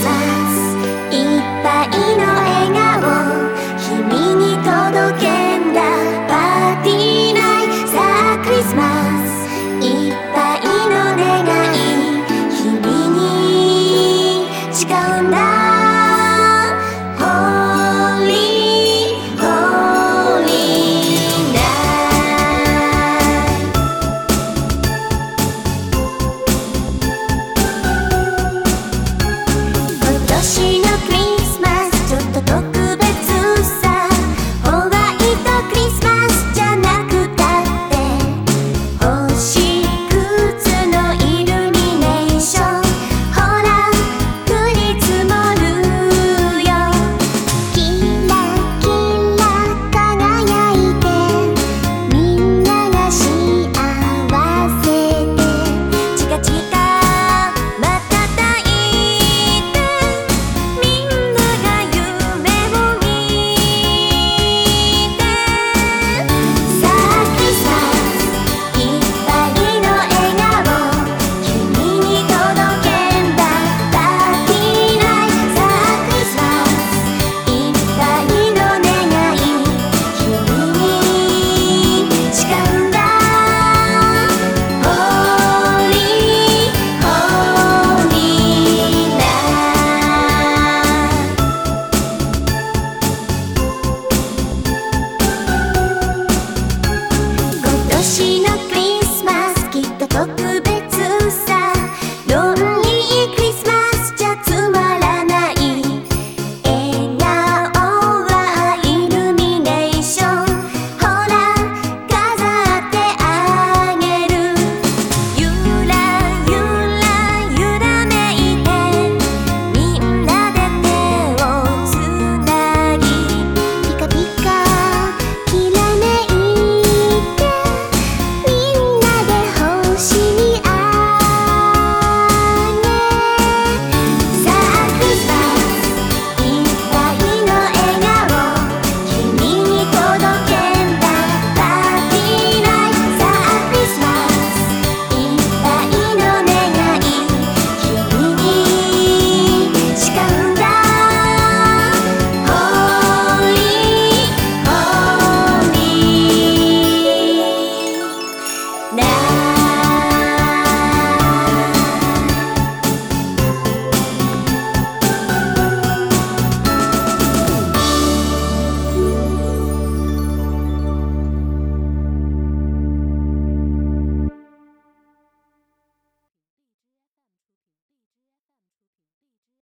来